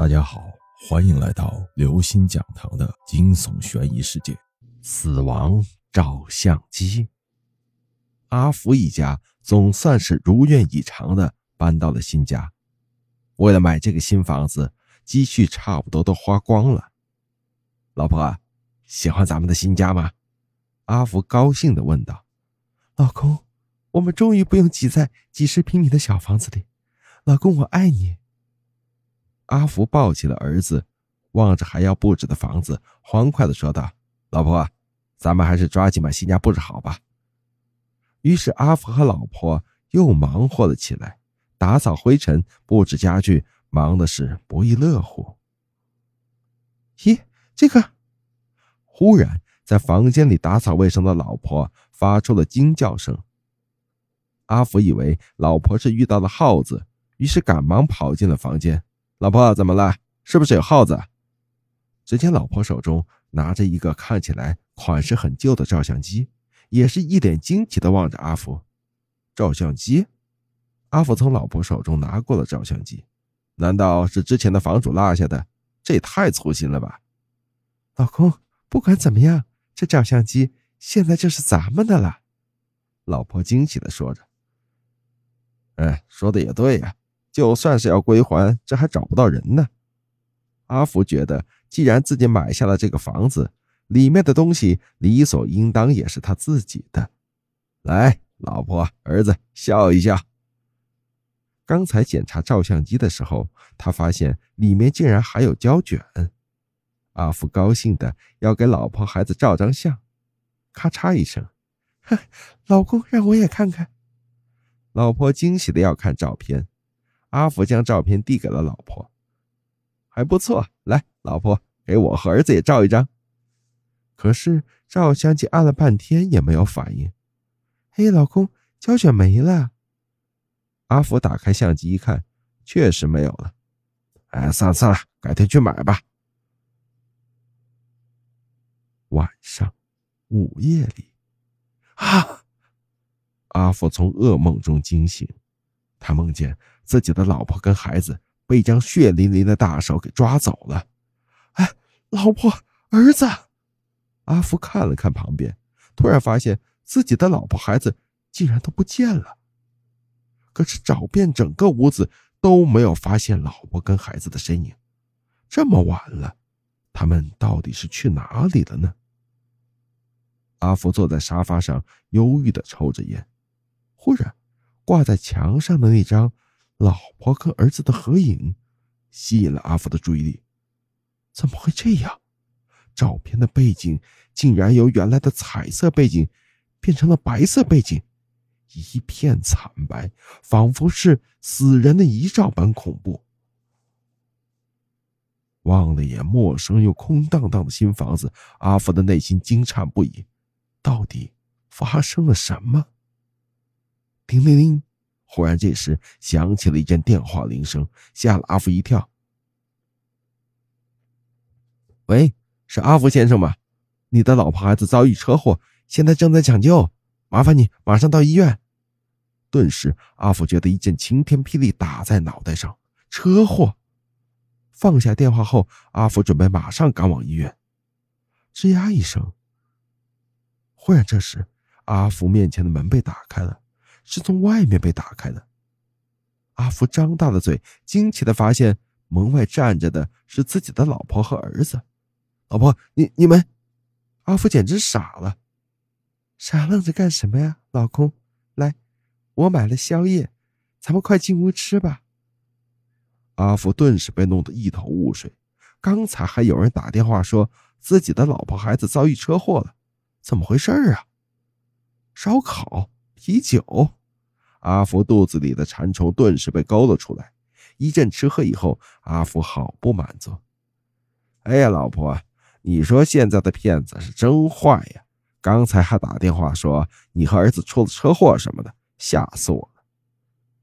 大家好，欢迎来到刘星讲堂的惊悚悬疑世界。死亡照相机。阿福一家总算是如愿以偿的搬到了新家。为了买这个新房子，积蓄差不多都花光了。老婆，喜欢咱们的新家吗？阿福高兴的问道。老公，我们终于不用挤在几十平米的小房子里。老公，我爱你。阿福抱起了儿子，望着还要布置的房子，欢快的说道：“老婆，咱们还是抓紧把新家布置好吧。”于是阿福和老婆又忙活了起来，打扫灰尘、布置家具，忙的是不亦乐乎。咦，这个！忽然，在房间里打扫卫生的老婆发出了惊叫声。阿福以为老婆是遇到了耗子，于是赶忙跑进了房间。老婆，怎么了？是不是有耗子？只见老婆手中拿着一个看起来款式很旧的照相机，也是一脸惊奇的望着阿福。照相机？阿福从老婆手中拿过了照相机，难道是之前的房主落下的？这也太粗心了吧！老公，不管怎么样，这照相机现在就是咱们的了。老婆惊喜的说着。哎，说的也对呀。就算是要归还，这还找不到人呢。阿福觉得，既然自己买下了这个房子，里面的东西理所应当也是他自己的。来，老婆、儿子，笑一笑。刚才检查照相机的时候，他发现里面竟然还有胶卷。阿福高兴的要给老婆、孩子照张相，咔嚓一声，哼老公，让我也看看。老婆惊喜的要看照片。阿福将照片递给了老婆，还不错。来，老婆，给我和儿子也照一张。可是照相机按了半天也没有反应。嘿，老公，胶卷没了。阿福打开相机一看，确实没有了。哎，算了算了，改天去买吧。晚上，午夜里，啊！阿福从噩梦中惊醒，他梦见。自己的老婆跟孩子被一张血淋淋的大手给抓走了。哎，老婆，儿子！阿福看了看旁边，突然发现自己的老婆孩子竟然都不见了。可是找遍整个屋子都没有发现老婆跟孩子的身影。这么晚了，他们到底是去哪里了呢？阿福坐在沙发上，忧郁的抽着烟。忽然，挂在墙上的那张。老婆跟儿子的合影吸引了阿福的注意力。怎么会这样？照片的背景竟然由原来的彩色背景变成了白色背景，一片惨白，仿佛是死人的遗照般恐怖。望了眼陌生又空荡荡的新房子，阿福的内心惊颤不已。到底发生了什么？叮铃铃。忽然，这时响起了一阵电话铃声，吓了阿福一跳。喂，是阿福先生吗？你的老婆孩子遭遇车祸，现在正在抢救，麻烦你马上到医院。顿时，阿福觉得一阵晴天霹雳打在脑袋上。车祸！放下电话后，阿福准备马上赶往医院。吱呀一声，忽然，这时阿福面前的门被打开了。是从外面被打开的。阿福张大了嘴，惊奇的发现门外站着的是自己的老婆和儿子。老婆，你你们，阿福简直傻了，傻愣着干什么呀？老公，来，我买了宵夜，咱们快进屋吃吧。阿福顿时被弄得一头雾水，刚才还有人打电话说自己的老婆孩子遭遇车祸了，怎么回事啊？烧烤，啤酒。阿福肚子里的馋虫顿时被勾了出来，一阵吃喝以后，阿福好不满足。哎呀，老婆，你说现在的骗子是真坏呀！刚才还打电话说你和儿子出了车祸什么的，吓死我了。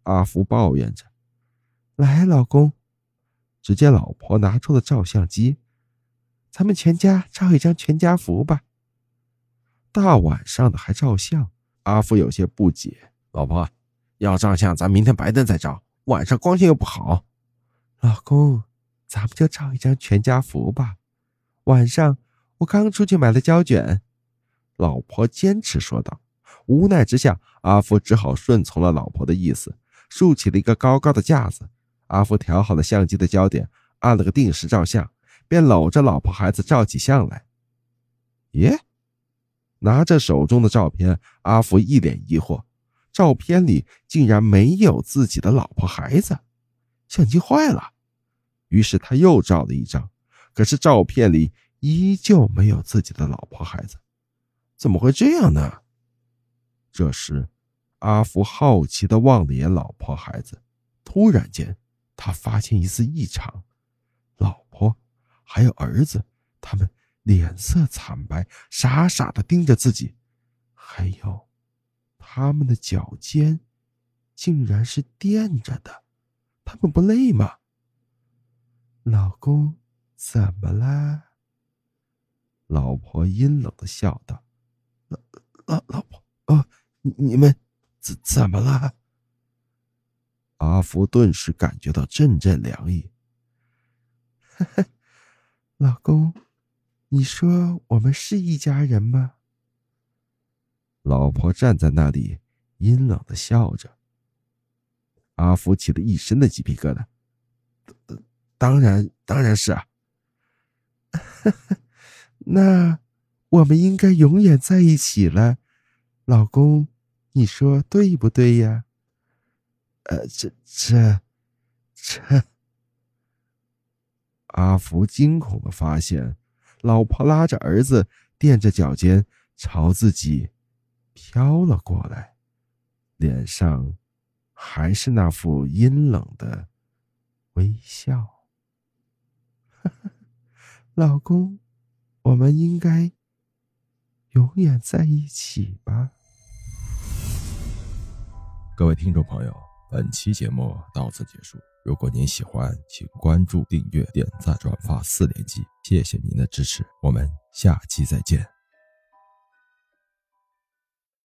阿福抱怨着。来，老公，只见老婆拿出了照相机，咱们全家照一张全家福吧。大晚上的还照相，阿福有些不解。老婆。要照相，咱明天白天再照，晚上光线又不好。老公，咱们就照一张全家福吧。晚上我刚出去买了胶卷。”老婆坚持说道。无奈之下，阿福只好顺从了老婆的意思，竖起了一个高高的架子。阿福调好了相机的焦点，按了个定时照相，便搂着老婆孩子照起相来。耶！拿着手中的照片，阿福一脸疑惑：照片里竟然没有自己的老婆孩子，相机坏了。于是他又照了一张，可是照片里依旧没有自己的老婆孩子，怎么会这样呢？这时，阿福好奇的望了眼老婆孩子，突然间，他发现一丝异常：老婆还有儿子，他们脸色惨白，傻傻的盯着自己，还有，他们的脚尖竟然是垫着的，他们不累吗？老公，怎么了？老婆阴冷的笑道：“老老老婆，哦。”你们怎怎么了？阿福顿时感觉到阵阵凉意。老公，你说我们是一家人吗？老婆站在那里，阴冷的笑着。阿福起了一身的鸡皮疙瘩。当然，当然是啊。那我们应该永远在一起了，老公。你说对不对呀？呃，这这这，阿福惊恐的发现，老婆拉着儿子，垫着脚尖朝自己飘了过来，脸上还是那副阴冷的微笑。老公，我们应该永远在一起吧。各位听众朋友，本期节目到此结束。如果您喜欢，请关注、订阅、点赞、转发四连击，谢谢您的支持，我们下期再见。